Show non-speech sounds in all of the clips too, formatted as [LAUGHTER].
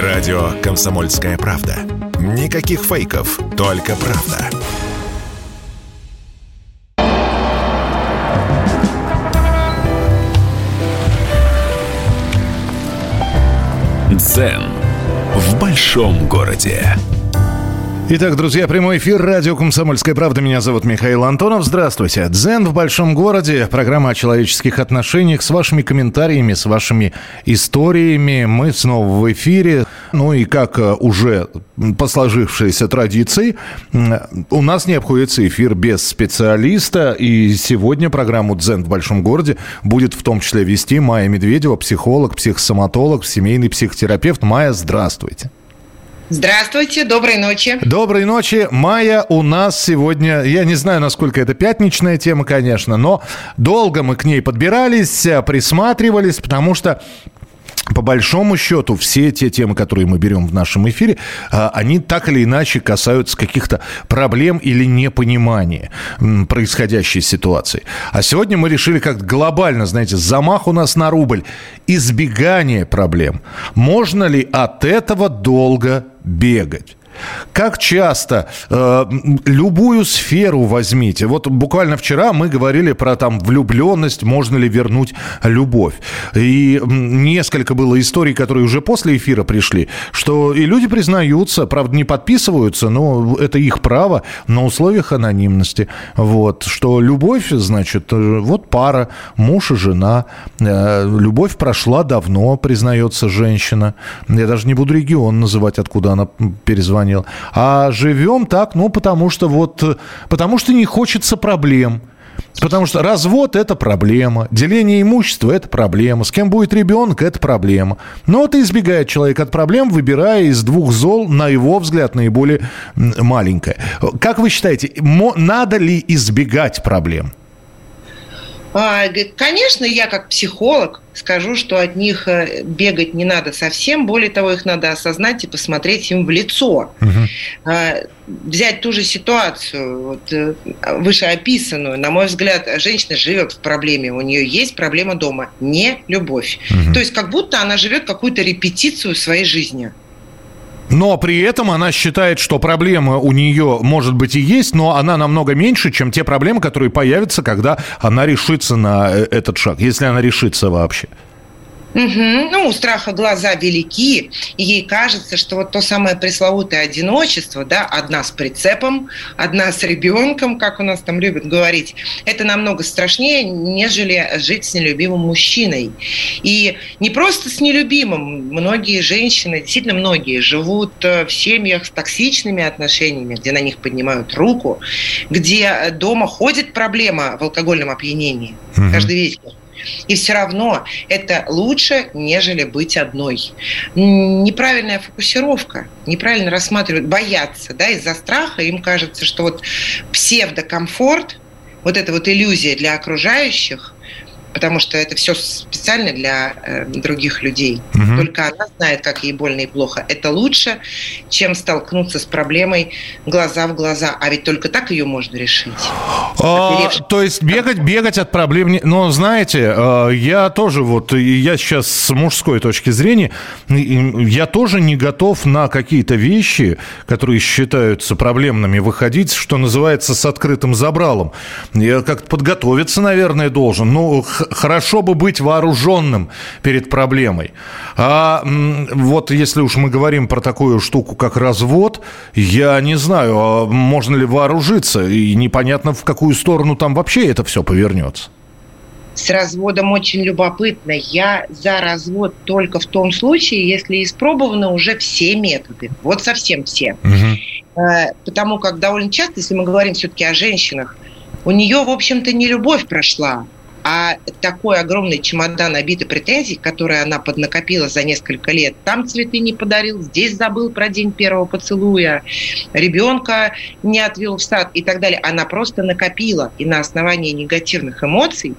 Радио «Комсомольская правда». Никаких фейков, только правда. Дзен в большом городе. Итак, друзья, прямой эфир радио «Комсомольская правда». Меня зовут Михаил Антонов. Здравствуйте. «Дзен в большом городе». Программа о человеческих отношениях с вашими комментариями, с вашими историями. Мы снова в эфире. Ну и как э, уже по сложившейся традиции, у нас не обходится эфир без специалиста. И сегодня программу «Дзен в большом городе» будет в том числе вести Майя Медведева, психолог, психосоматолог, семейный психотерапевт. Майя, здравствуйте. Здравствуйте, доброй ночи. Доброй ночи. Майя у нас сегодня, я не знаю, насколько это пятничная тема, конечно, но долго мы к ней подбирались, присматривались, потому что по большому счету, все те темы, которые мы берем в нашем эфире, а, они так или иначе касаются каких-то проблем или непонимания происходящей ситуации. А сегодня мы решили как глобально, знаете, замах у нас на рубль, избегание проблем. Можно ли от этого долго бегать? Как часто э, любую сферу возьмите. Вот буквально вчера мы говорили про там влюбленность, можно ли вернуть любовь. И несколько было историй, которые уже после эфира пришли, что и люди признаются, правда, не подписываются, но это их право на условиях анонимности. Вот, что любовь, значит, э, вот пара, муж и жена. Э, любовь прошла давно, признается женщина. Я даже не буду регион называть, откуда она перезвонила звонил. А живем так, ну, потому что вот, потому что не хочется проблем. Потому что развод – это проблема, деление имущества – это проблема, с кем будет ребенок – это проблема. Но и избегает человек от проблем, выбирая из двух зол, на его взгляд, наиболее маленькое. Как вы считаете, надо ли избегать проблем? А, конечно, я как психолог скажу, что от них э, бегать не надо совсем. Более того, их надо осознать и посмотреть им в лицо. Угу. Взять ту же ситуацию, вот, э, вышеописанную. На мой взгляд, женщина живет в проблеме. У нее есть проблема дома. Не любовь. Угу. То есть как будто она живет какую-то репетицию своей жизни. Но при этом она считает, что проблема у нее, может быть, и есть, но она намного меньше, чем те проблемы, которые появятся, когда она решится на э, этот шаг, если она решится вообще. Угу. Ну, у страха глаза велики, и ей кажется, что вот то самое пресловутое одиночество, да, одна с прицепом, одна с ребенком, как у нас там любят говорить, это намного страшнее, нежели жить с нелюбимым мужчиной. И не просто с нелюбимым, многие женщины, действительно многие, живут э, в семьях с токсичными отношениями, где на них поднимают руку, где дома ходит проблема в алкогольном опьянении угу. каждый вечер и все равно это лучше, нежели быть одной. Неправильная фокусировка, неправильно рассматривают, боятся, да, из-за страха им кажется, что вот псевдокомфорт, вот эта вот иллюзия для окружающих, потому что это все специально для э, других людей. Угу. Только она знает, как ей больно и плохо. Это лучше, чем столкнуться с проблемой глаза в глаза. А ведь только так ее можно решить. А, то есть бегать, бегать от проблем... Не... Но знаете, э, я тоже вот, я сейчас с мужской точки зрения, я тоже не готов на какие-то вещи, которые считаются проблемными, выходить, что называется, с открытым забралом. Я как-то подготовиться, наверное, должен. Ну, хорошо бы быть вооруженным перед проблемой. А вот если уж мы говорим про такую штуку, как развод, я не знаю, а можно ли вооружиться, и непонятно, в какую сторону там вообще это все повернется. С разводом очень любопытно. Я за развод только в том случае, если испробованы уже все методы. Вот совсем все. Угу. Потому как довольно часто, если мы говорим все-таки о женщинах, у нее, в общем-то, не любовь прошла, а такой огромный чемодан набитый претензий, которые она поднакопила за несколько лет, там цветы не подарил, здесь забыл про день первого поцелуя, ребенка не отвел в сад и так далее. Она просто накопила, и на основании негативных эмоций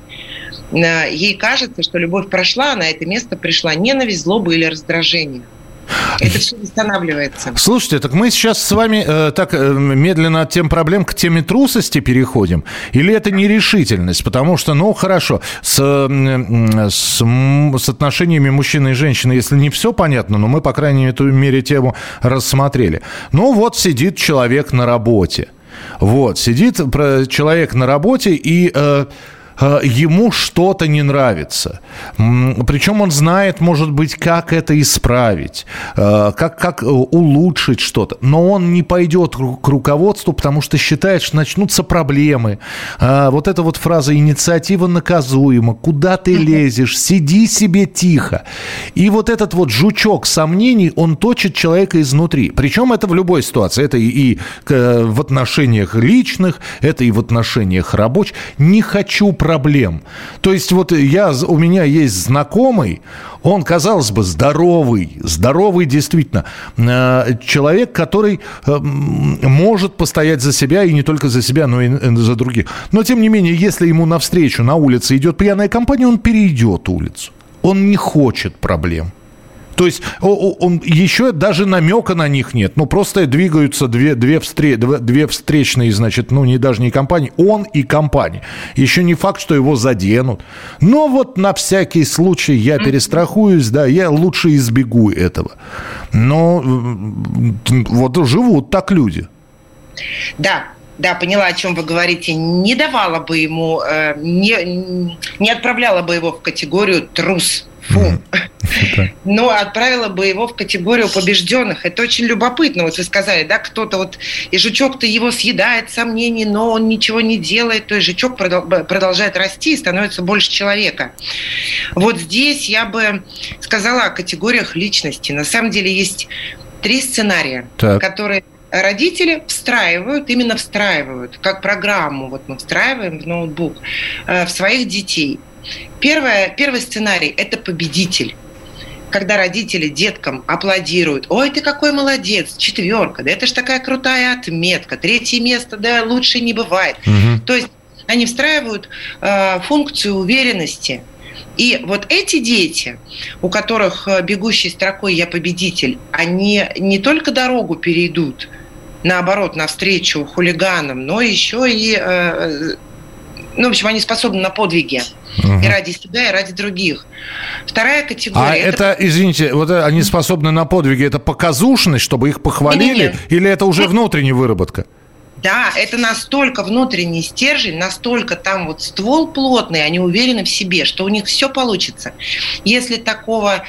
ей кажется, что любовь прошла, а на это место пришла ненависть, злоба или раздражение. Это все восстанавливается. Слушайте, так мы сейчас с вами э, так э, медленно от тем проблем к теме трусости переходим? Или это нерешительность? Потому что, ну, хорошо, с, э, с, с отношениями мужчины и женщины, если не все понятно, но мы, по крайней мере, тему рассмотрели. Ну, вот сидит человек на работе. Вот, сидит человек на работе и... Э, ему что-то не нравится. Причем он знает, может быть, как это исправить, э, как, как улучшить что-то. Но он не пойдет к руководству, потому что считает, что начнутся проблемы. Э, вот эта вот фраза «инициатива наказуема», «куда ты лезешь», «сиди себе тихо». И вот этот вот жучок сомнений, он точит человека изнутри. Причем это в любой ситуации. Это и в отношениях личных, это и в отношениях рабочих. Не хочу проблем. То есть вот я, у меня есть знакомый, он, казалось бы, здоровый, здоровый действительно, э, человек, который э, может постоять за себя, и не только за себя, но и э, за других. Но, тем не менее, если ему навстречу на улице идет пьяная компания, он перейдет улицу. Он не хочет проблем. То есть он, еще даже намека на них нет. Ну, просто двигаются две, две, встре, две встречные, значит, ну, не даже не компании, он и компания. Еще не факт, что его заденут. Но вот на всякий случай я перестрахуюсь, да, я лучше избегу этого. Но вот живут так люди. Да, да, поняла, о чем вы говорите, не давала бы ему, э, не, не отправляла бы его в категорию трус Фу. [LAUGHS] Но отправила бы его в категорию побежденных. Это очень любопытно. Вот вы сказали, да, кто-то вот, и жучок-то его съедает сомнений, но он ничего не делает, то есть жучок продолжает расти и становится больше человека. Вот здесь я бы сказала о категориях личности. На самом деле есть три сценария, так. которые родители встраивают, именно встраивают, как программу, вот мы встраиваем в ноутбук, э, в своих детей – Первое, первый сценарий – это победитель когда родители деткам аплодируют, ой, ты какой молодец, четверка, да это же такая крутая отметка, третье место, да лучше не бывает. Угу. То есть они встраивают э, функцию уверенности. И вот эти дети, у которых э, бегущей строкой я победитель, они не только дорогу перейдут, наоборот, навстречу хулиганам, но еще и, э, ну, в общем, они способны на подвиги. Угу. И ради себя, и ради других. Вторая категория... А это, это извините, вот они способны на подвиги, это показушность, чтобы их похвалили? Нет, нет. Или это уже внутренняя выработка? Да, это настолько внутренний стержень, настолько там вот ствол плотный, они уверены в себе, что у них все получится. Если такого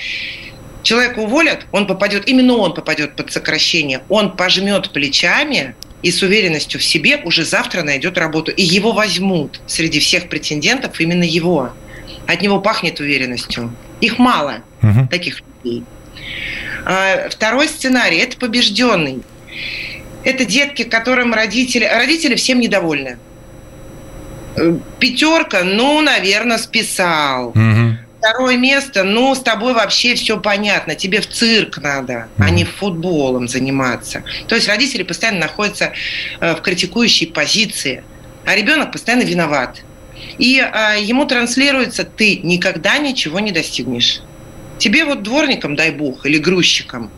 человека уволят, он попадет, именно он попадет под сокращение, он пожмет плечами, и с уверенностью в себе уже завтра найдет работу. И его возьмут среди всех претендентов именно его. От него пахнет уверенностью. Их мало, угу. таких людей. А, второй сценарий – это побежденный. Это детки, которым родители... Родители всем недовольны. Э, Пятерка, ну, наверное, списал. Угу второе место, ну, с тобой вообще все понятно, тебе в цирк надо, mm-hmm. а не футболом заниматься. То есть родители постоянно находятся э, в критикующей позиции, а ребенок постоянно виноват. И э, ему транслируется, ты никогда ничего не достигнешь. Тебе вот дворником, дай бог, или грузчиком,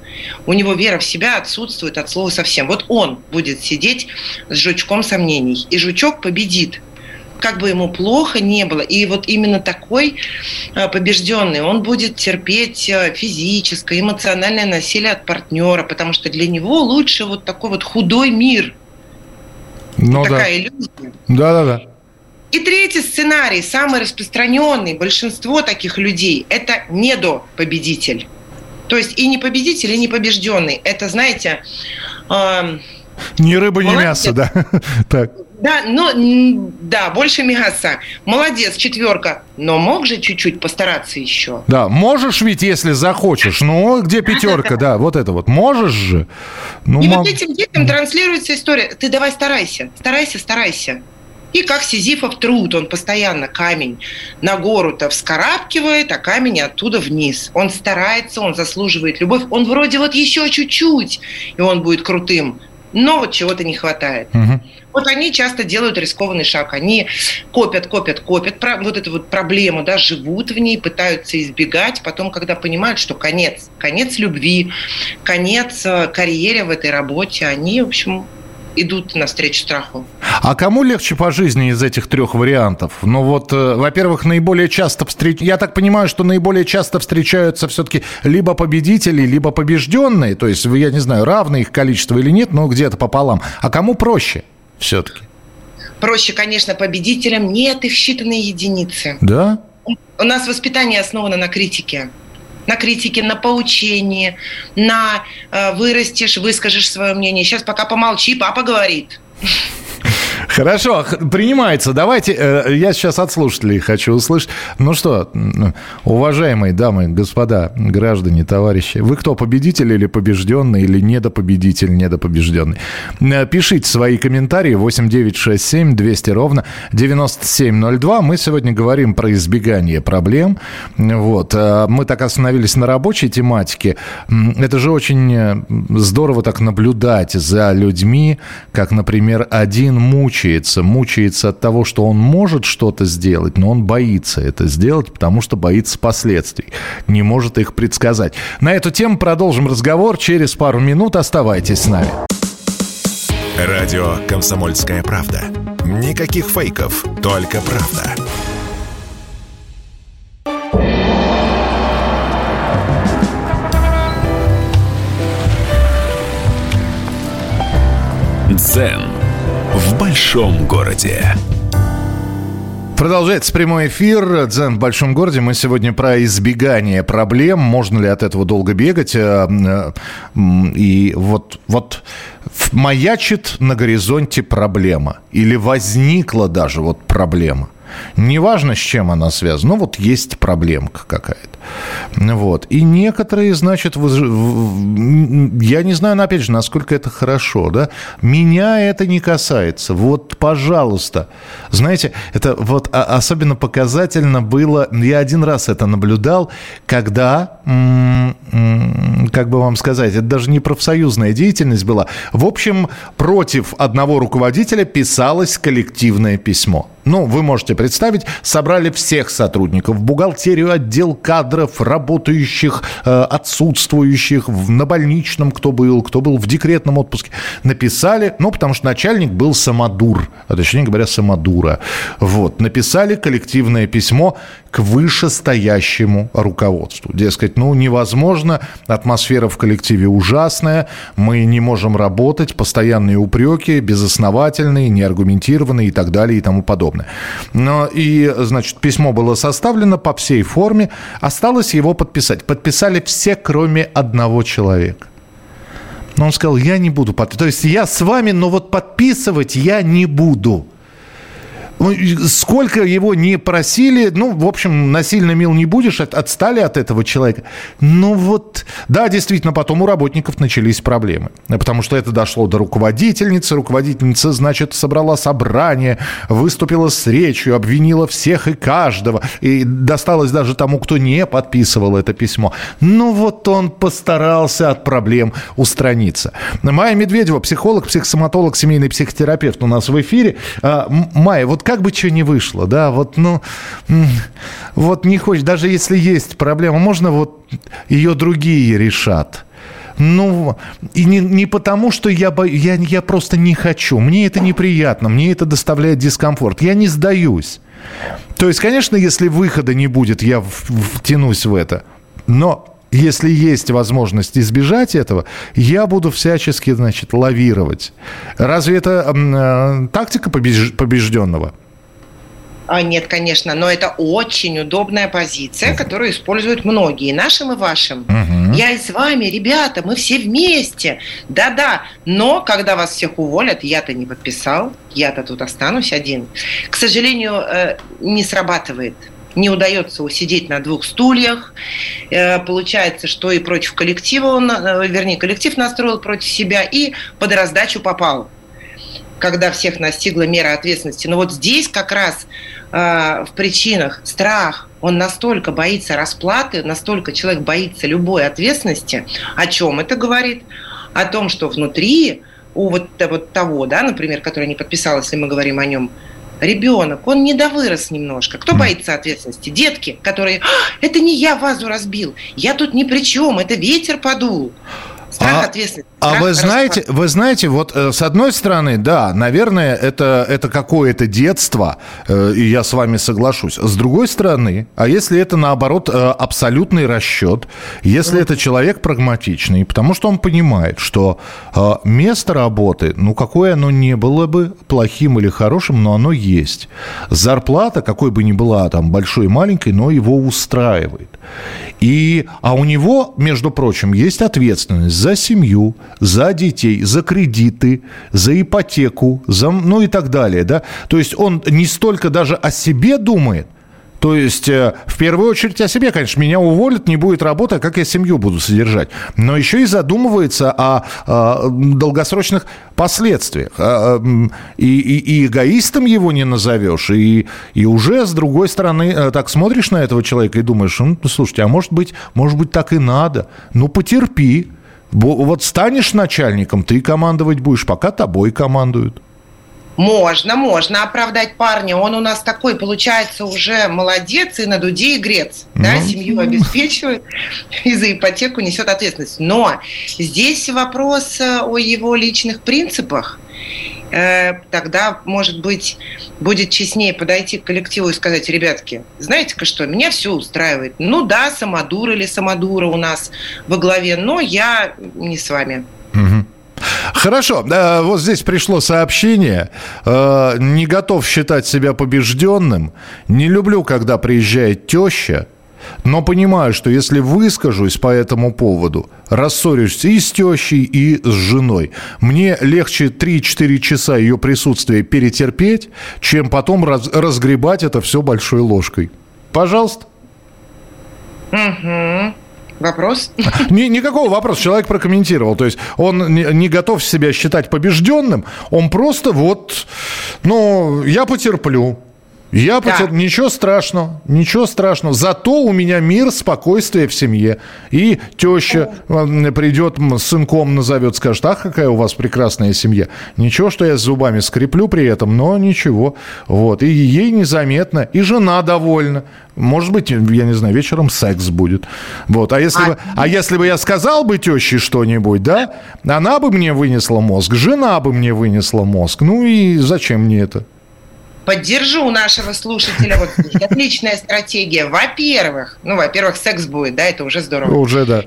у него вера в себя отсутствует от слова совсем. Вот он будет сидеть с жучком сомнений, и жучок победит как бы ему плохо не было. И вот именно такой э, побежденный, он будет терпеть э, физическое, эмоциональное насилие от партнера, потому что для него лучше вот такой вот худой мир. Ну, такая да. иллюзия. Да-да-да. И третий сценарий, самый распространенный, большинство таких людей, это недопобедитель. То есть и не победитель, и не побежденный. Это, знаете... Э, ни рыба, ни мясо, да. [LAUGHS] так. Да, ну, да, больше мяса. Молодец, четверка. Но мог же чуть-чуть постараться еще. Да, можешь ведь, если захочешь. Ну, где пятерка, да, вот это вот. Можешь же. Ну, И мог... вот этим детям транслируется история. Ты давай старайся, старайся, старайся. И как Сизифов труд, он постоянно камень на гору-то вскарабкивает, а камень оттуда вниз. Он старается, он заслуживает любовь. Он вроде вот еще чуть-чуть, и он будет крутым но вот чего-то не хватает. Угу. Вот они часто делают рискованный шаг. Они копят, копят, копят вот эту вот проблему, да, живут в ней, пытаются избегать. Потом, когда понимают, что конец, конец любви, конец э, карьере в этой работе, они, в общем, идут навстречу страху. А кому легче по жизни из этих трех вариантов? Ну вот, э, во-первых, наиболее часто встреч... Я так понимаю, что наиболее часто встречаются все-таки либо победители, либо побежденные. То есть, я не знаю, равное их количество или нет, но где-то пополам. А кому проще все-таки? Проще, конечно, победителям. Нет, их считанные единицы. Да? У нас воспитание основано на критике на критике, на поучении, на э, вырастешь, выскажешь свое мнение. Сейчас пока помолчи, папа говорит. Хорошо, принимается. Давайте, э, я сейчас от слушателей хочу услышать. Ну что, уважаемые дамы, господа, граждане, товарищи, вы кто, победитель или побежденный, или недопобедитель, недопобежденный? Э, пишите свои комментарии 8967 200 ровно 9702. Мы сегодня говорим про избегание проблем. Вот. Э, мы так остановились на рабочей тематике. Это же очень здорово так наблюдать за людьми, как, например, один мучает мучается. Мучается от того, что он может что-то сделать, но он боится это сделать, потому что боится последствий. Не может их предсказать. На эту тему продолжим разговор через пару минут. Оставайтесь с нами. Радио «Комсомольская правда». Никаких фейков, только правда. Дзен в большом городе. Продолжается прямой эфир «Дзен в большом городе». Мы сегодня про избегание проблем. Можно ли от этого долго бегать? Э, и вот, вот маячит на горизонте проблема. Или возникла даже вот проблема. Неважно, с чем она связана, но вот есть проблемка какая-то. Вот. И некоторые, значит, я не знаю, опять же, насколько это хорошо, да, меня это не касается. Вот, пожалуйста. Знаете, это вот особенно показательно было, я один раз это наблюдал, когда, как бы вам сказать, это даже не профсоюзная деятельность была. В общем, против одного руководителя писалось коллективное письмо. Ну, вы можете представить, собрали всех сотрудников, бухгалтерию, отдел кадров, работающих, э, отсутствующих, на больничном кто был, кто был в декретном отпуске. Написали, ну, потому что начальник был самодур, а точнее говоря, самодура. Вот, написали коллективное письмо к вышестоящему руководству. Дескать, ну, невозможно, атмосфера в коллективе ужасная, мы не можем работать, постоянные упреки, безосновательные, неаргументированные и так далее и тому подобное. Но и, значит, письмо было составлено по всей форме, осталось его подписать. Подписали все, кроме одного человека. Но он сказал, я не буду подписывать. То есть я с вами, но вот подписывать я не буду. Ну, сколько его не просили, ну, в общем, насильно мил не будешь, отстали от этого человека. Ну вот, да, действительно, потом у работников начались проблемы. Потому что это дошло до руководительницы. Руководительница, значит, собрала собрание, выступила с речью, обвинила всех и каждого. И досталось даже тому, кто не подписывал это письмо. Ну вот он постарался от проблем устраниться. Майя Медведева, психолог, психосоматолог, семейный психотерапевт у нас в эфире. А, Майя, вот как бы что ни вышло, да, вот, ну, вот не хочешь, даже если есть проблема, можно вот ее другие решат. Ну, и не, не потому, что я, бо... я, я просто не хочу. Мне это неприятно, мне это доставляет дискомфорт. Я не сдаюсь. То есть, конечно, если выхода не будет, я втянусь в это. Но если есть возможность избежать этого, я буду всячески, значит, лавировать. Разве это э, тактика побеж... побежденного? А, нет, конечно, но это очень удобная позиция, которую используют многие, нашим и вашим. Угу. Я и с вами, ребята, мы все вместе. Да-да, но когда вас всех уволят, я-то не подписал, я-то тут останусь один. К сожалению, э, не срабатывает не удается усидеть на двух стульях. Э, получается, что и против коллектива он, э, вернее, коллектив настроил против себя, и под раздачу попал когда всех настигла мера ответственности. Но вот здесь как раз э, в причинах страх, он настолько боится расплаты, настолько человек боится любой ответственности. О чем это говорит? О том, что внутри у вот, вот того, да, например, который не подписал, если мы говорим о нем, ребенок, он недовырос немножко. Кто боится ответственности? Детки, которые, «А, это не я вазу разбил, я тут ни при чем, это ветер подул. Страх а, ответственности. А вы знаете, вы знаете, вот э, с одной стороны, да, наверное, это, это какое-то детство, э, и я с вами соглашусь. С другой стороны, а если это, наоборот, э, абсолютный расчет, если mm. это человек прагматичный, потому что он понимает, что место работы, ну, какое оно не было бы плохим или хорошим, но оно есть. Зарплата, какой бы ни была там большой и маленькой, но его устраивает. И, а у него, между прочим, есть ответственность за семью, за детей, за кредиты, за ипотеку, за, ну и так далее. Да? То есть он не столько даже о себе думает, то есть, э, в первую очередь о себе, конечно, меня уволят, не будет работы, а как я семью буду содержать. Но еще и задумывается о, о долгосрочных последствиях. А, и, и, и эгоистом его не назовешь, и, и уже, с другой стороны, э, так смотришь на этого человека и думаешь, ну, слушайте, а может быть, может быть, так и надо. Ну, потерпи. Вот станешь начальником, ты командовать будешь, пока тобой командуют. Можно, можно оправдать парня. Он у нас такой, получается, уже молодец и на дуде и грец. Ну. Да, семью обеспечивает [LAUGHS] и за ипотеку несет ответственность. Но здесь вопрос э, о его личных принципах. Э, тогда, может быть, будет честнее подойти к коллективу и сказать, ребятки, знаете-ка что, меня все устраивает. Ну да, самодур или самодура у нас во главе, но я не с вами. Хорошо, вот здесь пришло сообщение. Э, не готов считать себя побежденным. Не люблю, когда приезжает теща но понимаю, что если выскажусь по этому поводу, рассорюсь и с тещей, и с женой. Мне легче 3-4 часа ее присутствия перетерпеть, чем потом раз, разгребать это все большой ложкой. Пожалуйста. Угу. Вопрос? [LAUGHS] Ни, никакого вопроса. Человек прокомментировал. То есть он не, не готов себя считать побежденным. Он просто вот, ну, я потерплю. Я да. потер... Ничего страшного, ничего страшного. Зато у меня мир, спокойствие в семье. И теща придет, с сынком назовет, скажет, ах, какая у вас прекрасная семья. Ничего, что я с зубами скреплю при этом, но ничего. Вот. И ей незаметно, и жена довольна. Может быть, я не знаю, вечером секс будет. Вот. А если, а... Бы, а если бы я сказал бы теще что-нибудь, да, она бы мне вынесла мозг, жена бы мне вынесла мозг. Ну и зачем мне это? Поддержу нашего слушателя. Вот отличная стратегия. Во-первых, ну, во-первых, секс будет, да, это уже здорово. Уже, да.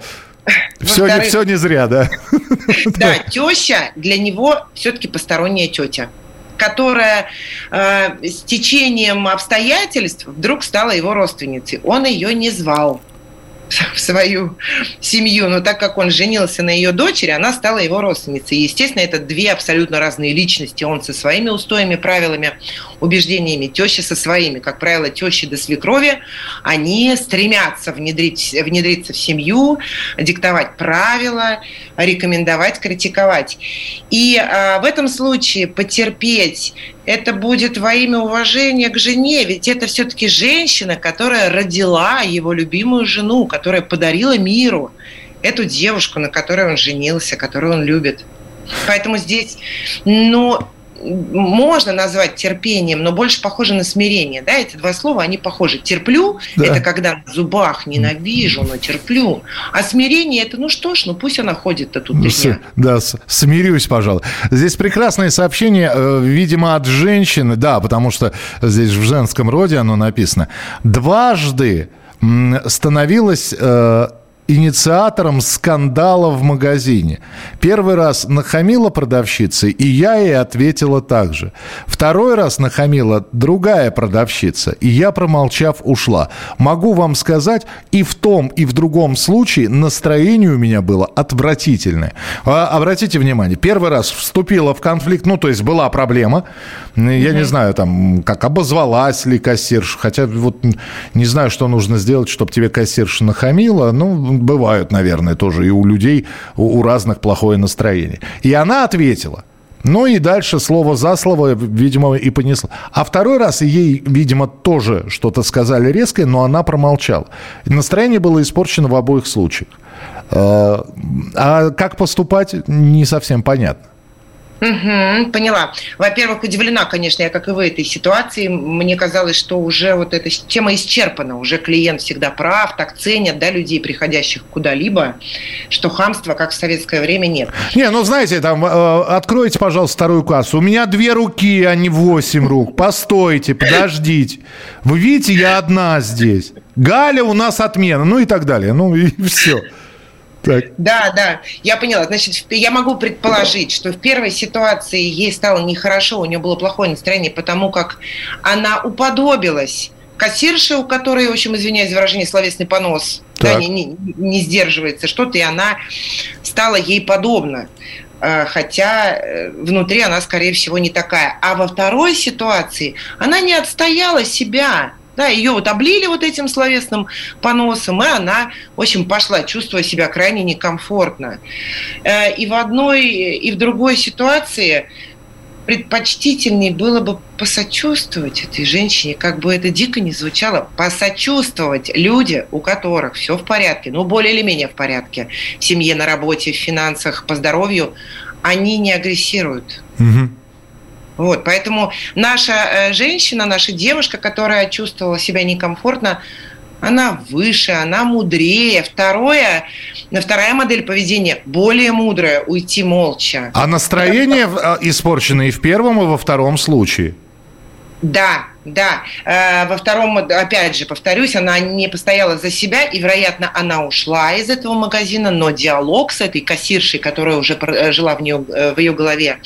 Все не, все не зря, да? [LAUGHS] Да, теща для него все-таки посторонняя тетя которая э, с течением обстоятельств вдруг стала его родственницей. Он ее не звал [LAUGHS] в свою семью, но так как он женился на ее дочери, она стала его родственницей. Естественно, это две абсолютно разные личности. Он со своими устоями, правилами, убеждениями, теща со своими. Как правило, тещи до свекрови, они стремятся внедрить, внедриться в семью, диктовать правила, рекомендовать, критиковать. И а, в этом случае потерпеть это будет во имя уважения к жене, ведь это все-таки женщина, которая родила его любимую жену, которая подарила миру эту девушку, на которой он женился, которую он любит. Поэтому здесь, ну, можно назвать терпением, но больше похоже на смирение. Да, эти два слова, они похожи. Терплю да. – это когда на зубах ненавижу, но терплю. А смирение – это, ну что ж, ну пусть она ходит-то тут три дня. Да, смирюсь, пожалуй. Здесь прекрасное сообщение, э, видимо, от женщины, да, потому что здесь в женском роде оно написано. Дважды становилась э, инициатором скандала в магазине. Первый раз нахамила продавщица, и я ей ответила так же. Второй раз нахамила другая продавщица, и я, промолчав, ушла. Могу вам сказать, и в том, и в другом случае настроение у меня было отвратительное. А, обратите внимание, первый раз вступила в конфликт, ну, то есть была проблема, я mm-hmm. не знаю, там, как обозвалась ли кассирша, хотя вот не знаю, что нужно сделать, чтобы тебе кассирша нахамила, ну, бывают, наверное, тоже и у людей, у, у разных плохое настроение. И она ответила. Ну и дальше слово за слово, видимо, и понесла. А второй раз ей, видимо, тоже что-то сказали резкое, но она промолчала. Настроение было испорчено в обоих случаях. А, а как поступать, не совсем понятно. Угу, поняла. Во-первых, удивлена, конечно, я как и вы этой ситуации. Мне казалось, что уже вот эта тема исчерпана. Уже клиент всегда прав, так ценят да, людей, приходящих куда-либо, что хамства, как в советское время, нет. Не, ну знаете, там, э, откройте, пожалуйста, вторую кассу. У меня две руки, а не восемь рук. Постойте, подождите. Вы видите, я одна здесь. Галя у нас отмена, ну и так далее. Ну и все. Так. Да, да, я поняла. Значит, я могу предположить, что в первой ситуации ей стало нехорошо, у нее было плохое настроение, потому как она уподобилась кассирше, у которой, в общем, извиняюсь за выражение, словесный понос, да, не, не, не сдерживается что-то, и она стала ей подобна э, хотя э, внутри она, скорее всего, не такая. А во второй ситуации она не отстояла себя. Да, ее вот облили вот этим словесным поносом, и она, в общем, пошла, чувствуя себя крайне некомфортно. Э, и в одной, и в другой ситуации предпочтительнее было бы посочувствовать этой женщине, как бы это дико не звучало, посочувствовать люди, у которых все в порядке, ну, более или менее в порядке, в семье, на работе, в финансах, по здоровью, они не агрессируют. Угу. Вот, поэтому наша э, женщина, наша девушка, которая чувствовала себя некомфортно, она выше, она мудрее. Второе, вторая модель поведения более мудрая, уйти молча. А настроение Это... испорчено и в первом, и во втором случае? Да, да. Э, во втором, опять же, повторюсь, она не постояла за себя, и, вероятно, она ушла из этого магазина, но диалог с этой кассиршей, которая уже э, жила в, нее, э, в ее голове,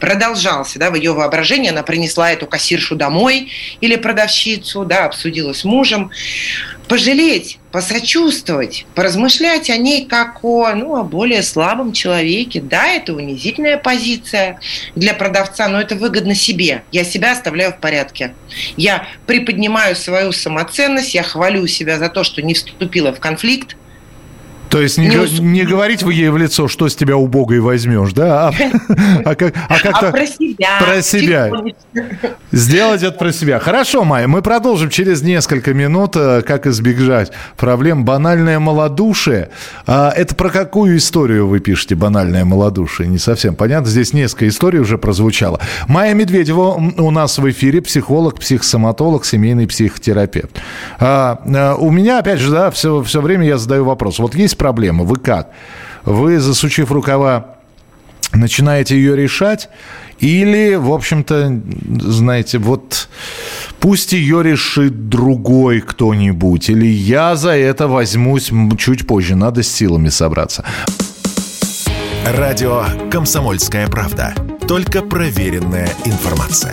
продолжался, да, в ее воображении. Она принесла эту кассиршу домой или продавщицу, да, обсудила с мужем пожалеть, посочувствовать, поразмышлять о ней как о, ну, о более слабом человеке. Да, это унизительная позиция для продавца, но это выгодно себе. Я себя оставляю в порядке. Я приподнимаю свою самоценность, я хвалю себя за то, что не вступила в конфликт, то есть не, не, не говорить вы ей в лицо, что с тебя убого и возьмешь, да? А, а, как, а как-то... А про себя. Про себя. Сделать это про себя. Хорошо, Майя, мы продолжим через несколько минут, э, как избежать проблем. Банальное малодушие. А это про какую историю вы пишете, банальное малодушие? Не совсем понятно. Здесь несколько историй уже прозвучало. Майя Медведева у нас в эфире, психолог, психосоматолог, семейный психотерапевт. А, а, у меня, опять же, да, все, все время я задаю вопрос. Вот есть проблема, вы как? Вы, засучив рукава, начинаете ее решать? Или, в общем-то, знаете, вот пусть ее решит другой кто-нибудь, или я за это возьмусь чуть позже, надо с силами собраться. Радио «Комсомольская правда». Только проверенная информация.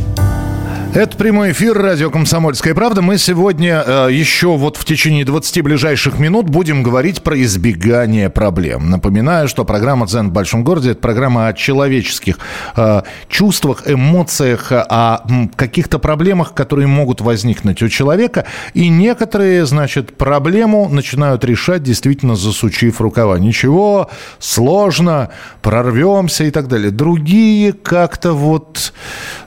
Это прямой эфир радио «Комсомольская правда». Мы сегодня э, еще вот в течение 20 ближайших минут будем говорить про избегание проблем. Напоминаю, что программа «Дзен в большом городе» — это программа о человеческих э, чувствах, эмоциях, о каких-то проблемах, которые могут возникнуть у человека. И некоторые, значит, проблему начинают решать, действительно засучив рукава. Ничего, сложно, прорвемся и так далее. Другие как-то вот,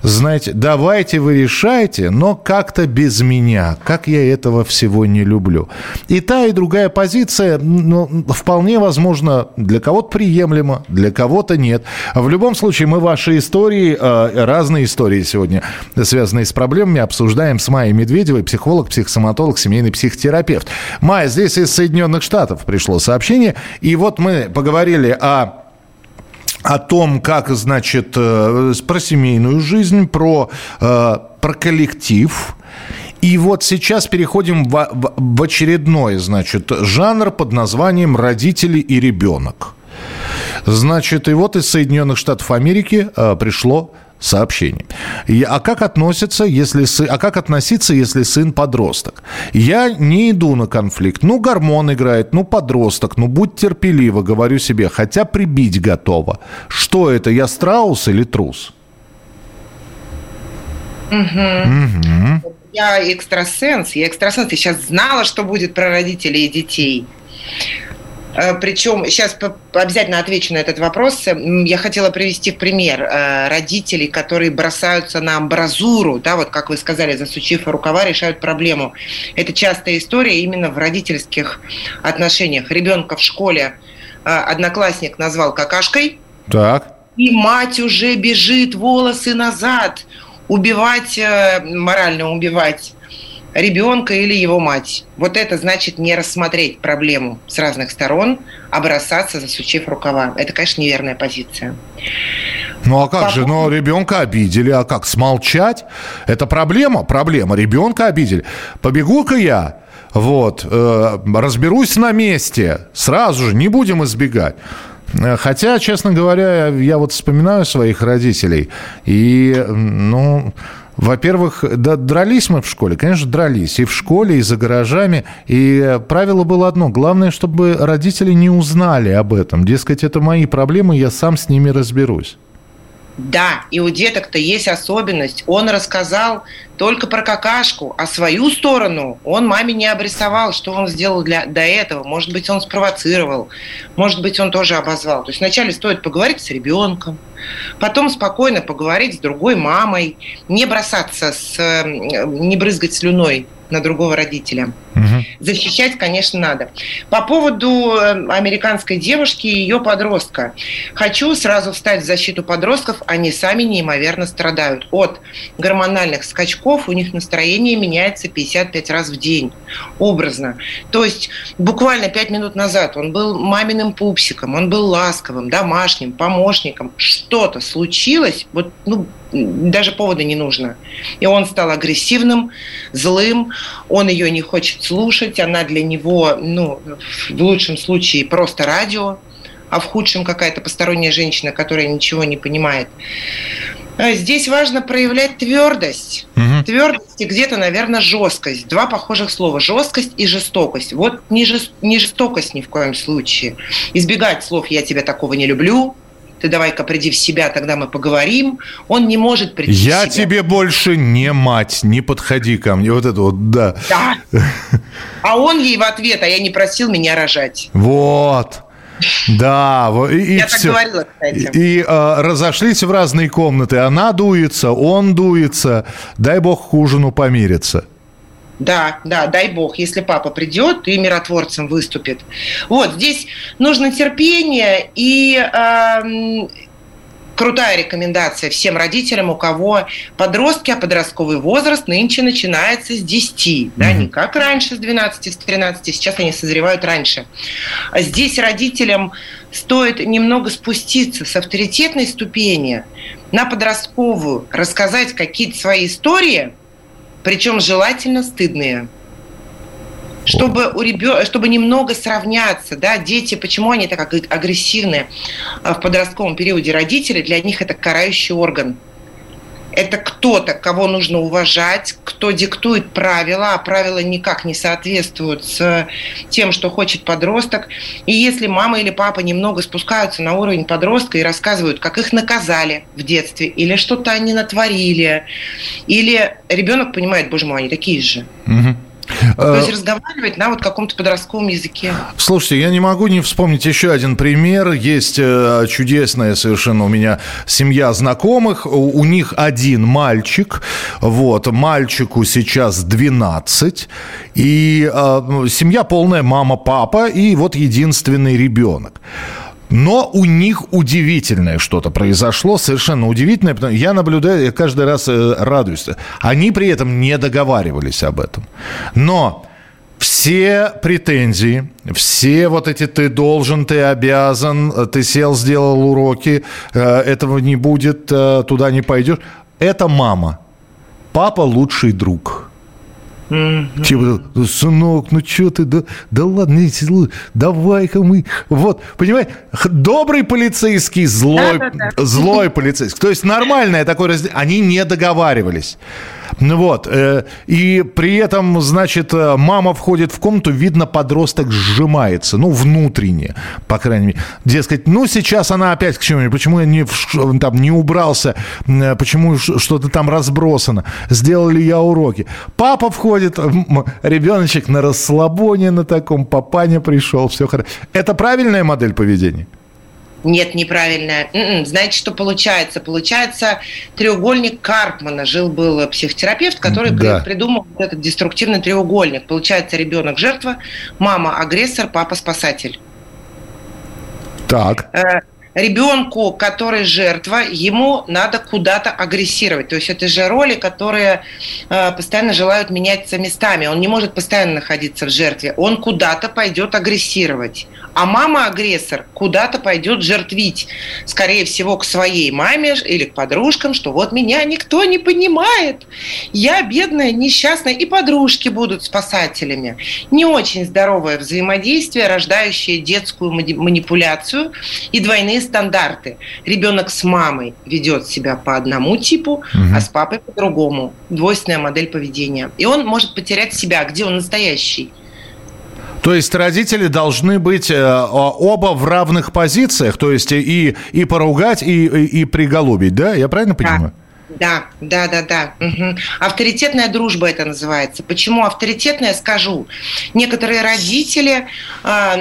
знаете, давайте вы решайте, но как-то без меня, как я этого всего не люблю. И та, и другая позиция, ну, вполне возможно, для кого-то приемлема, для кого-то нет. В любом случае, мы ваши истории, э, разные истории сегодня, связанные с проблемами, обсуждаем с Майей Медведевой, психолог, психосоматолог, семейный психотерапевт. Майя, здесь из Соединенных Штатов пришло сообщение, и вот мы поговорили о о том, как, значит, э, про семейную жизнь, про, э, про коллектив. И вот сейчас переходим в, очередной, значит, жанр под названием «Родители и ребенок». Значит, и вот из Соединенных Штатов Америки э, пришло сообщений. А как относятся, если сын, а как относиться, если сын подросток? Я не иду на конфликт. Ну, гормон играет, ну, подросток, ну, будь терпеливо, говорю себе, хотя прибить готова. Что это, я страус или трус? Угу. Угу. Я экстрасенс, я экстрасенс, я сейчас знала, что будет про родителей и детей. Э, Причем сейчас обязательно отвечу на этот вопрос. Я хотела привести в пример э, родителей, которые бросаются на амбразуру, да, вот как вы сказали, засучив рукава, решают проблему. Это частая история именно в родительских отношениях. Ребенка в школе э, одноклассник назвал какашкой. Так. И мать уже бежит волосы назад, убивать, морально убивать ребенка или его мать. Вот это значит не рассмотреть проблему с разных сторон, а бросаться, засучив рукава. Это, конечно, неверная позиция. Ну а как Папа... же, но ребенка обидели, а как, смолчать? Это проблема? Проблема, ребенка обидели. Побегу-ка я, вот, э, разберусь на месте, сразу же, не будем избегать. Э, хотя, честно говоря, я вот вспоминаю своих родителей, и, ну, во-первых, да, дрались мы в школе, конечно, дрались. И в школе, и за гаражами. И правило было одно. Главное, чтобы родители не узнали об этом. Дескать, это мои проблемы, я сам с ними разберусь. Да, и у деток-то есть особенность. Он рассказал только про какашку, а свою сторону он маме не обрисовал, что он сделал для, до этого. Может быть, он спровоцировал, может быть, он тоже обозвал. То есть вначале стоит поговорить с ребенком, потом спокойно поговорить с другой мамой, не бросаться, с, не брызгать слюной на другого родителя. Защищать, конечно, надо. По поводу э, американской девушки и ее подростка. Хочу сразу встать в защиту подростков. Они сами неимоверно страдают от гормональных скачков. У них настроение меняется 55 раз в день. Образно. То есть буквально 5 минут назад он был маминым пупсиком, он был ласковым, домашним, помощником. Что-то случилось, вот, ну, даже повода не нужно. И он стал агрессивным, злым, он ее не хочет слушать, она для него, ну, в лучшем случае просто радио, а в худшем какая-то посторонняя женщина, которая ничего не понимает. А здесь важно проявлять твердость. Угу. Твердость и где-то, наверное, жесткость. Два похожих слова. Жесткость и жестокость. Вот не, жест... не жестокость ни в коем случае. Избегать слов «я тебя такого не люблю», ты давай-ка приди в себя, тогда мы поговорим. Он не может прийти Я в себя. тебе больше не мать, не подходи ко мне. Вот это вот, да. Да. А он ей в ответ, а я не просил меня рожать. Вот. Да, и, и я все. так говорила, кстати. И, и а, разошлись в разные комнаты. Она дуется, он дуется. Дай бог к ужину помириться. Да, да, дай бог, если папа придет и миротворцем выступит. Вот, здесь нужно терпение и э, крутая рекомендация всем родителям, у кого подростки, а подростковый возраст нынче начинается с 10, mm-hmm. да, не как раньше с 12, с 13, сейчас они созревают раньше. Здесь родителям стоит немного спуститься с авторитетной ступени на подростковую, рассказать какие-то свои истории – причем желательно стыдные. Чтобы у ребенка, чтобы немного сравняться, да, дети, почему они так агрессивны а, в подростковом периоде родители, для них это карающий орган это кто-то, кого нужно уважать, кто диктует правила, а правила никак не соответствуют с тем, что хочет подросток. И если мама или папа немного спускаются на уровень подростка и рассказывают, как их наказали в детстве, или что-то они натворили, или ребенок понимает, боже мой, они такие же. Угу. То есть э, разговаривать на вот каком-то подростковом языке. Слушайте, я не могу не вспомнить еще один пример. Есть э, чудесная совершенно у меня семья знакомых. У них один мальчик. Вот, мальчику сейчас 12. И э, семья полная мама, папа и вот единственный ребенок. Но у них удивительное что-то произошло, совершенно удивительное. Я наблюдаю, я каждый раз э, радуюсь. Они при этом не договаривались об этом. Но все претензии, все вот эти ты должен, ты обязан, ты сел, сделал уроки, э, этого не будет, э, туда не пойдешь. Это мама. Папа лучший друг. Mm-hmm. Типа, сынок, ну что ты, да, да ладно, давай-ка мы... Вот, понимаете, добрый полицейский, злой, да, да, да. злой полицейский. То есть нормальное такое разделение. Они не договаривались. Ну вот. Э, и при этом, значит, э, мама входит в комнату, видно, подросток сжимается. Ну, внутренне, по крайней мере. Дескать, ну, сейчас она опять к чему-нибудь. Почему я не, там, не убрался? Э, почему что-то там разбросано? Сделал ли я уроки? Папа входит, ребеночек на расслабоне на таком, папаня пришел, все хорошо. Это правильная модель поведения? Нет, неправильная. М-м, знаете, что получается? Получается треугольник Карпмана. Жил-был психотерапевт, который да. придумал вот этот деструктивный треугольник. Получается ребенок жертва, мама агрессор, папа спасатель. Так. Ребенку, который жертва, ему надо куда-то агрессировать. То есть это же роли, которые э, постоянно желают меняться местами. Он не может постоянно находиться в жертве. Он куда-то пойдет агрессировать. А мама-агрессор куда-то пойдет жертвить. Скорее всего, к своей маме или к подружкам, что вот меня никто не понимает. Я бедная, несчастная, и подружки будут спасателями. Не очень здоровое взаимодействие, рождающее детскую манипуляцию и двойные стандарты. Ребенок с мамой ведет себя по одному типу, угу. а с папой по другому. Двойственная модель поведения. И он может потерять себя, где он настоящий. То есть родители должны быть э, оба в равных позициях, то есть и, и поругать, и, и, и приголубить, да? Я правильно понимаю? Да. Да, да, да, да. Угу. Авторитетная дружба это называется. Почему авторитетная, скажу. Некоторые родители э,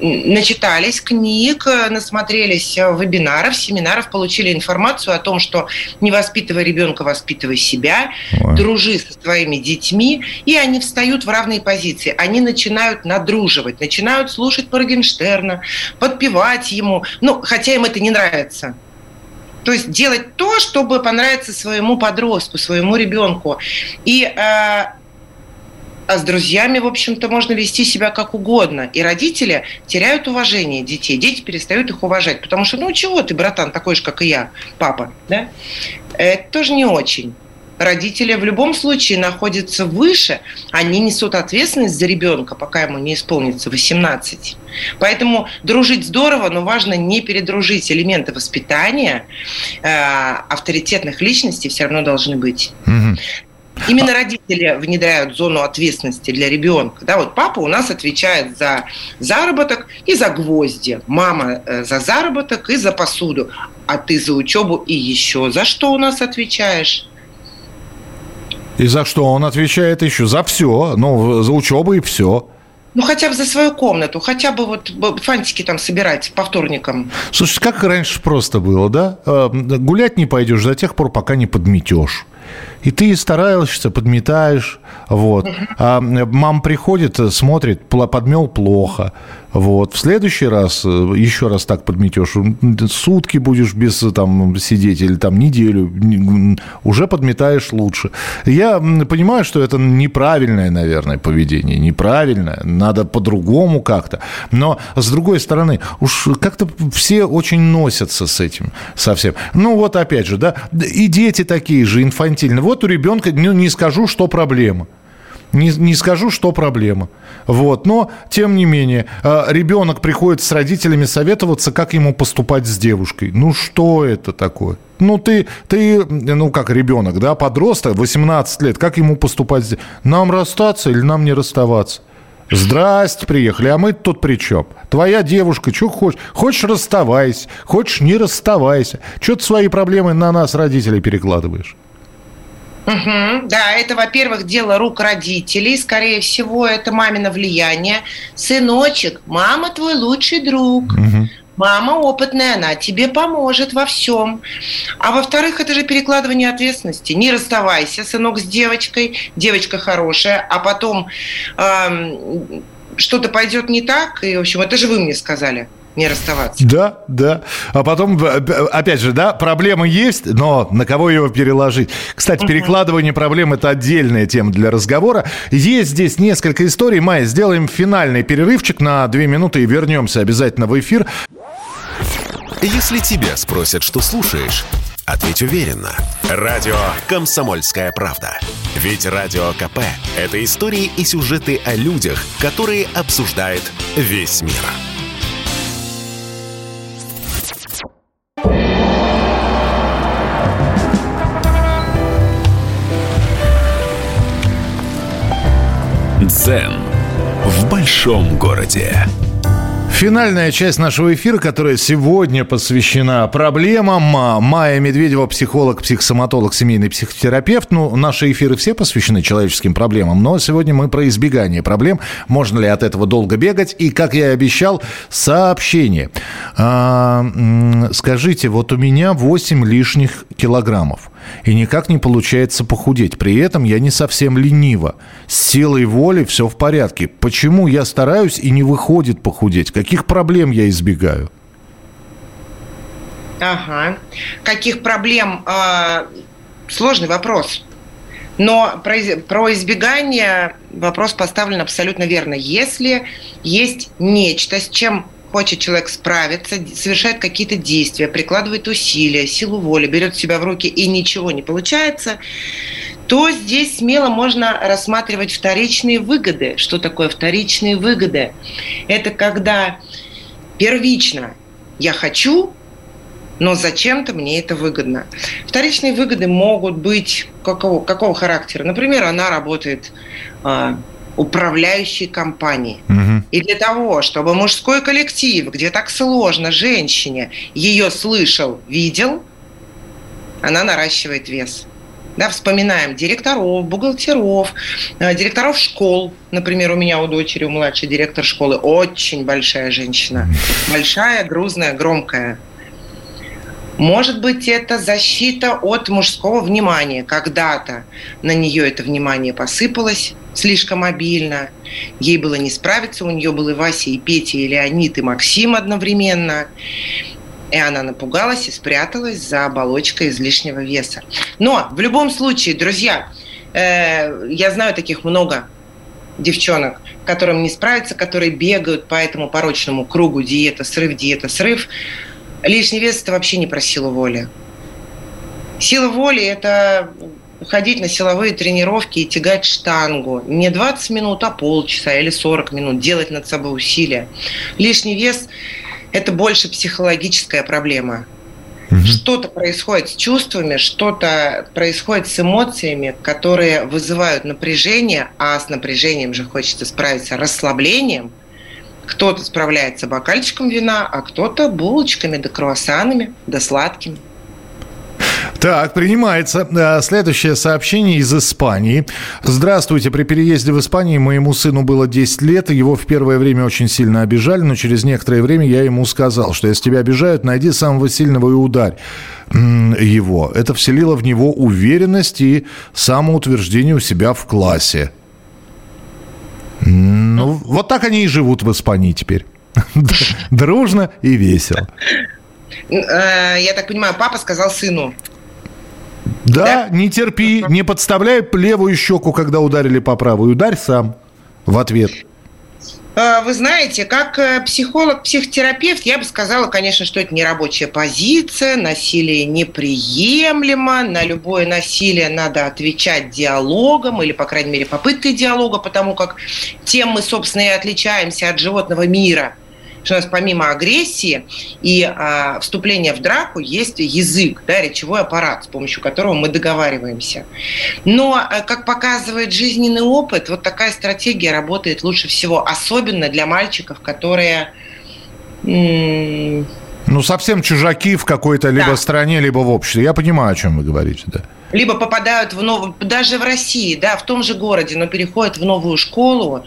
начитались книг, насмотрелись вебинаров, семинаров, получили информацию о том, что не воспитывай ребенка, воспитывай себя, Ой. дружи со своими детьми, и они встают в равные позиции. Они начинают надруживать, начинают слушать Моргенштерна, подпевать ему, ну, хотя им это не нравится. То есть делать то, чтобы понравиться своему подростку, своему ребенку. И э, а с друзьями, в общем-то, можно вести себя как угодно. И родители теряют уважение детей. Дети перестают их уважать. Потому что, ну чего ты, братан, такой же, как и я, папа, да? Это тоже не очень родители в любом случае находятся выше, они несут ответственность за ребенка, пока ему не исполнится 18. Поэтому дружить здорово, но важно не передружить. Элементы воспитания э, авторитетных личностей все равно должны быть. Угу. Именно родители внедряют зону ответственности для ребенка. Да, вот папа у нас отвечает за заработок и за гвозди, мама э, за заработок и за посуду, а ты за учебу и еще за что у нас отвечаешь? И за что? Он отвечает еще за все. Ну, за учебу и все. Ну, хотя бы за свою комнату, хотя бы вот фантики там собирать по вторникам. Слушай, как раньше просто было, да? Э, гулять не пойдешь до тех пор, пока не подметешь. И ты стараешься, подметаешь, вот. А мама приходит, смотрит, подмел плохо. Вот. В следующий раз э, еще раз так подметешь, сутки будешь без там сидеть или там неделю, уже подметаешь лучше. Я понимаю, что это неправильное, наверное, поведение, неправильное, надо по-другому как-то. Но, с другой стороны, уж как-то все очень носятся с этим совсем. Ну, вот опять же, да, и дети такие же, инфантильные. Вот у ребенка, ну, не скажу, что проблема. Не, не скажу, что проблема. Вот. Но, тем не менее, а, ребенок приходит с родителями советоваться, как ему поступать с девушкой. Ну, что это такое? Ну, ты, ты, ну, как ребенок, да, подросток, 18 лет, как ему поступать? Нам расстаться или нам не расставаться? Здрасте, приехали, а мы тут при чем? Твоя девушка, что хочешь? Хочешь, расставайся, хочешь, не расставайся. Что ты свои проблемы на нас, родителей, перекладываешь? Угу, да, это, во-первых, дело рук родителей. Скорее всего, это мамино влияние. Сыночек, мама твой лучший друг. Угу. Мама опытная, она тебе поможет во всем. А во-вторых, это же перекладывание ответственности. Не расставайся, сынок, с девочкой. Девочка хорошая, а потом эм, что-то пойдет не так. И, в общем, это же вы мне сказали не расставаться. Да, да. А потом, опять же, да, проблема есть, но на кого его переложить? Кстати, угу. перекладывание проблем – это отдельная тема для разговора. Есть здесь несколько историй. Майя, сделаем финальный перерывчик на две минуты и вернемся обязательно в эфир. Если тебя спросят, что слушаешь, ответь уверенно. Радио «Комсомольская правда». Ведь Радио КП – это истории и сюжеты о людях, которые обсуждает весь мир. Дзен в большом городе. Финальная часть нашего эфира, которая сегодня посвящена проблемам. Майя Медведева, психолог, психосоматолог, семейный психотерапевт. Ну, наши эфиры все посвящены человеческим проблемам, но сегодня мы про избегание проблем. Можно ли от этого долго бегать? И, как я и обещал, сообщение. А, скажите, вот у меня 8 лишних килограммов и никак не получается похудеть. При этом я не совсем ленива. С силой воли все в порядке. Почему я стараюсь и не выходит похудеть? Каких проблем я избегаю? Ага. Каких проблем? А, сложный вопрос. Но про, про избегание вопрос поставлен абсолютно верно. Если есть нечто, с чем хочет человек справиться, совершает какие-то действия, прикладывает усилия, силу воли, берет себя в руки и ничего не получается, то здесь смело можно рассматривать вторичные выгоды. Что такое вторичные выгоды? Это когда первично я хочу, но зачем-то мне это выгодно. Вторичные выгоды могут быть какого, какого характера? Например, она работает а, управляющей компании. Угу. И для того, чтобы мужской коллектив, где так сложно женщине, ее слышал, видел, она наращивает вес. Да, вспоминаем директоров, бухгалтеров, э, директоров школ. Например, у меня у дочери, у младшей директор школы, очень большая женщина. Большая, грузная, громкая. Может быть, это защита от мужского внимания. Когда-то на нее это внимание посыпалось, слишком обильно. Ей было не справиться, у нее был и Вася, и Петя, и Леонид, и Максим одновременно. И она напугалась и спряталась за оболочкой излишнего веса. Но в любом случае, друзья, э, я знаю таких много девчонок, которым не справиться, которые бегают по этому порочному кругу диета, срыв, диета, срыв. Лишний вес – это вообще не про силу воли. Сила воли – это ходить на силовые тренировки и тягать штангу. Не 20 минут, а полчаса или 40 минут. Делать над собой усилия. Лишний вес – это больше психологическая проблема. Что-то происходит с чувствами, что-то происходит с эмоциями, которые вызывают напряжение, а с напряжением же хочется справиться расслаблением. Кто-то справляется бокальчиком вина, а кто-то булочками да круассанами, да сладкими. Так, принимается. Э, следующее сообщение из Испании. Здравствуйте. При переезде в Испанию моему сыну было 10 лет. Его в первое время очень сильно обижали, но через некоторое время я ему сказал, что если тебя обижают, найди самого сильного и ударь его. Это вселило в него уверенность и самоутверждение у себя в классе. Ну, вот так они и живут в Испании теперь. [LAUGHS] Дружно и весело. Э, я так понимаю, папа сказал сыну, да, да? не терпи, не подставляй левую щеку, когда ударили по правой. Ударь сам в ответ. А, вы знаете, как э, психолог, психотерапевт, я бы сказала, конечно, что это не рабочая позиция, насилие неприемлемо, на любое насилие надо отвечать диалогом или, по крайней мере, попыткой диалога, потому как тем мы, собственно, и отличаемся от животного мира – что у нас помимо агрессии и а, вступления в драку есть язык, да, речевой аппарат, с помощью которого мы договариваемся. Но, а, как показывает жизненный опыт, вот такая стратегия работает лучше всего, особенно для мальчиков, которые... ну, совсем чужаки в какой-то либо да. стране, либо в обществе. Я понимаю, о чем вы говорите, да либо попадают в новую, даже в России, да, в том же городе, но переходят в новую школу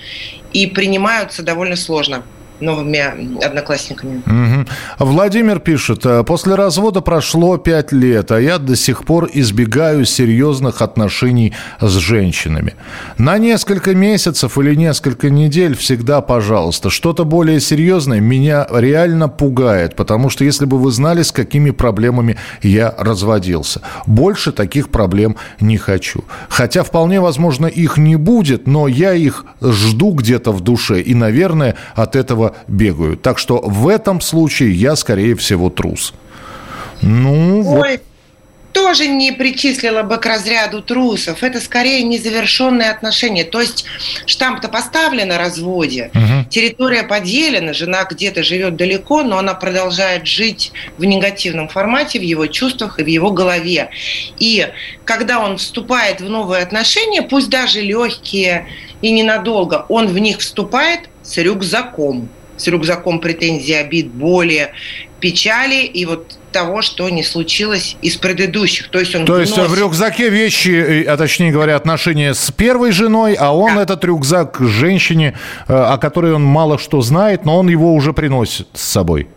и принимаются довольно сложно новыми одноклассниками. Угу. Владимир пишет, «Э, после развода прошло пять лет, а я до сих пор избегаю серьезных отношений с женщинами. На несколько месяцев или несколько недель всегда пожалуйста. Что-то более серьезное меня реально пугает, потому что если бы вы знали, с какими проблемами я разводился. Больше таких проблем не хочу. Хотя вполне возможно их не будет, но я их жду где-то в душе и, наверное, от этого бегают. Так что в этом случае я, скорее всего, трус. Ну, Ой, вот. тоже не причислила бы к разряду трусов. Это скорее незавершенные отношения. То есть штамп-то поставлен на разводе, угу. территория поделена, жена где-то живет далеко, но она продолжает жить в негативном формате, в его чувствах и в его голове. И когда он вступает в новые отношения, пусть даже легкие и ненадолго, он в них вступает с рюкзаком с рюкзаком претензий, обид, боли, печали и вот того, что не случилось из предыдущих. То есть он То есть в рюкзаке вещи, а точнее говоря, отношения с первой женой, а он да. этот рюкзак женщине, э, о которой он мало что знает, но он его уже приносит с собой.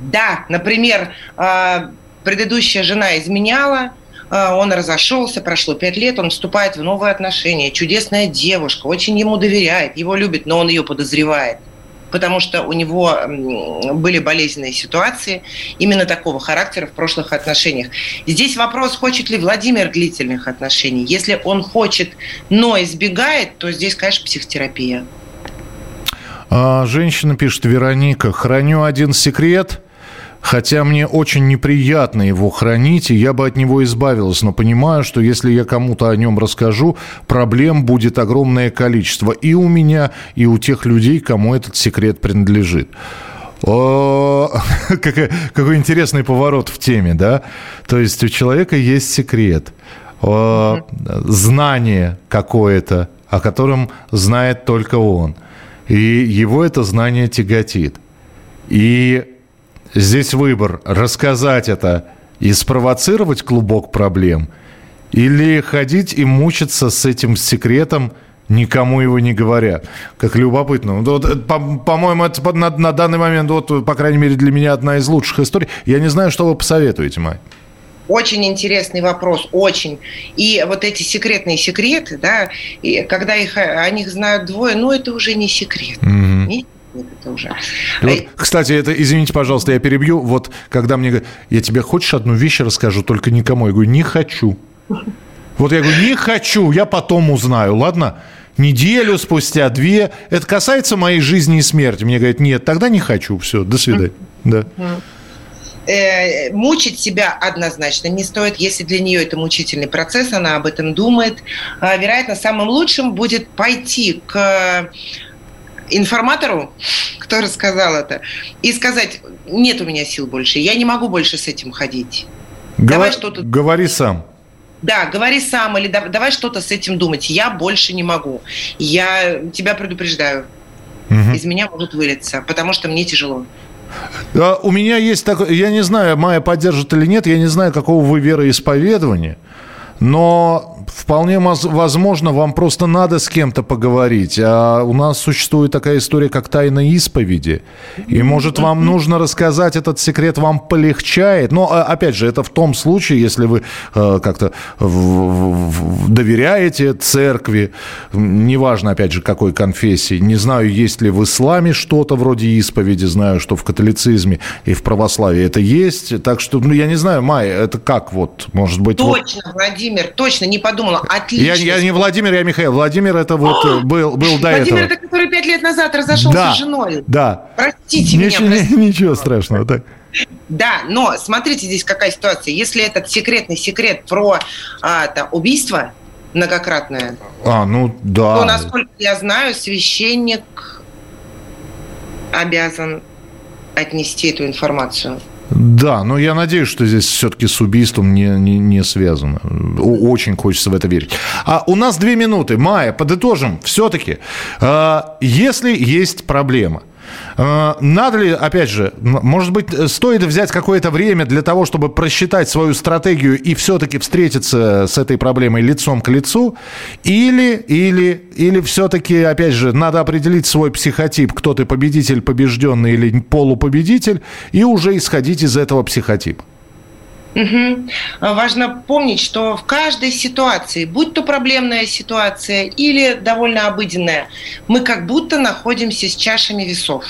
Да, например, э, предыдущая жена изменяла, э, он разошелся, прошло пять лет, он вступает в новые отношения. Чудесная девушка, очень ему доверяет, его любит, но он ее подозревает потому что у него были болезненные ситуации именно такого характера в прошлых отношениях. Здесь вопрос, хочет ли Владимир длительных отношений. Если он хочет, но избегает, то здесь, конечно, психотерапия. А, женщина пишет, Вероника, храню один секрет – Хотя мне очень неприятно его хранить, и я бы от него избавилась. Но понимаю, что если я кому-то о нем расскажу, проблем будет огромное количество. И у меня, и у тех людей, кому этот секрет принадлежит. О, [LAUGHS] какой, какой интересный поворот в теме, да? То есть у человека есть секрет, знание какое-то, о котором знает только он. И его это знание тяготит. И Здесь выбор – рассказать это и спровоцировать клубок проблем или ходить и мучиться с этим секретом, никому его не говоря. Как любопытно. Вот, по, по-моему, это на, на данный момент, вот, по крайней мере, для меня одна из лучших историй. Я не знаю, что вы посоветуете, Май. Очень интересный вопрос, очень. И вот эти секретные секреты, да, и когда их, о них знают двое, ну, это уже не секрет. Mm-hmm нет, это уже. Вот, кстати, это, извините, пожалуйста, я перебью. Вот когда мне говорят, я тебе хочешь одну вещь расскажу, только никому. Я говорю, не хочу. Вот я говорю, не хочу, я потом узнаю, ладно? Неделю спустя, две. Это касается моей жизни и смерти. Мне говорят, нет, тогда не хочу. Все, до свидания. Да. Э, мучить себя однозначно не стоит. Если для нее это мучительный процесс, она об этом думает. А, вероятно, самым лучшим будет пойти к информатору, кто рассказал это, и сказать, нет у меня сил больше, я не могу больше с этим ходить. Говор... Давай что-то... Говори сам. Да, говори сам, или давай что-то с этим думать. Я больше не могу. Я тебя предупреждаю. Угу. Из меня может вылиться, потому что мне тяжело. А у меня есть такой, я не знаю, Майя поддержит или нет, я не знаю, какого вы вероисповедования, но Вполне возможно, вам просто надо с кем-то поговорить. А у нас существует такая история, как тайна исповеди. И, может, вам нужно рассказать этот секрет, вам полегчает. Но, а, опять же, это в том случае, если вы э, как-то доверяете церкви, неважно, опять же, какой конфессии. Не знаю, есть ли в исламе что-то вроде исповеди, знаю, что в католицизме и в православии это есть. Так что, ну, я не знаю, Майя, это как вот, может быть... Точно, вот... Владимир, точно, не подумай подумала, отлично. Я, я не Владимир, я Михаил. Владимир это вот О! [GASPS] был, был до Владимир, этого. Владимир, это который пять лет назад разошелся да, с женой. Да. Простите ничего, меня. Простите. Ничего страшного. Так. Да, но смотрите здесь какая ситуация. Если этот секретный секрет про а, это, убийство многократное, а, ну да. то, насколько я знаю, священник обязан отнести эту информацию. Да, но я надеюсь, что здесь все-таки с убийством не, не, не связано. Очень хочется в это верить. А у нас две минуты. Майя, подытожим. Все-таки, э, если есть проблема, надо ли, опять же, может быть, стоит взять какое-то время для того, чтобы просчитать свою стратегию и все-таки встретиться с этой проблемой лицом к лицу? Или, или, или все-таки, опять же, надо определить свой психотип, кто ты, победитель, побежденный или полупобедитель, и уже исходить из этого психотипа? Угу. Важно помнить, что в каждой ситуации, будь то проблемная ситуация или довольно обыденная, мы как будто находимся с чашами весов.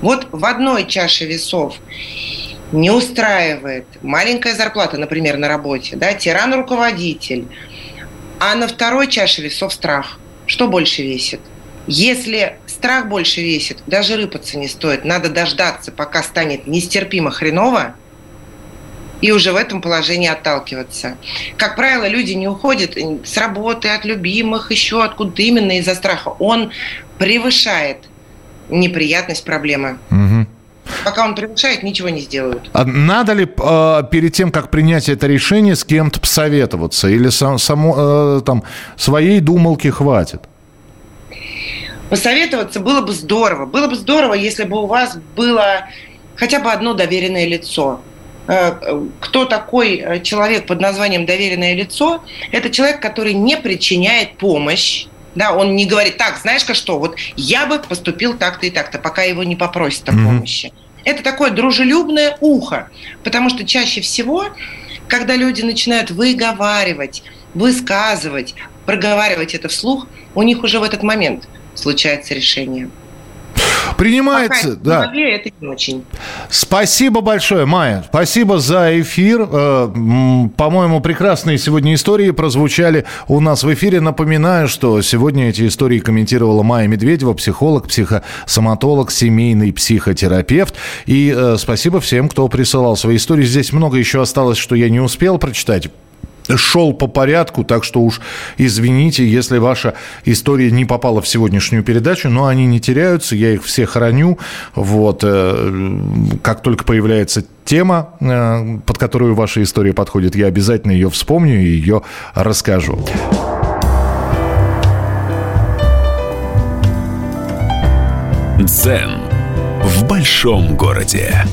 Вот в одной чаше весов не устраивает маленькая зарплата, например, на работе, да, тиран-руководитель, а на второй чаше весов страх. Что больше весит? Если страх больше весит, даже рыпаться не стоит. Надо дождаться, пока станет нестерпимо хреново, и уже в этом положении отталкиваться. Как правило, люди не уходят с работы, от любимых, еще откуда-то именно из-за страха. Он превышает неприятность проблемы. Угу. Пока он превышает, ничего не сделают. А надо ли э, перед тем, как принять это решение, с кем-то посоветоваться? Или сам, само, э, там, своей думалки хватит? Посоветоваться было бы здорово. Было бы здорово, если бы у вас было хотя бы одно доверенное лицо. Э, кто такой э, человек под названием доверенное лицо? Это человек, который не причиняет помощь да, он не говорит, так, знаешь-ка что, вот я бы поступил так-то и так-то, пока его не попросят о помощи. Mm-hmm. Это такое дружелюбное ухо, потому что чаще всего, когда люди начинают выговаривать, высказывать, проговаривать это вслух, у них уже в этот момент случается решение. Принимается, да. это не очень. Спасибо большое, Майя. Спасибо за эфир. Э, по-моему, прекрасные сегодня истории прозвучали у нас в эфире. Напоминаю, что сегодня эти истории комментировала Майя Медведева, психолог, психосоматолог, семейный психотерапевт. И э, спасибо всем, кто присылал свои истории. Здесь много еще осталось, что я не успел прочитать шел по порядку, так что уж извините, если ваша история не попала в сегодняшнюю передачу, но они не теряются, я их все храню. Вот, э, как только появляется тема, э, под которую ваша история подходит, я обязательно ее вспомню и ее расскажу. Дзен в большом городе.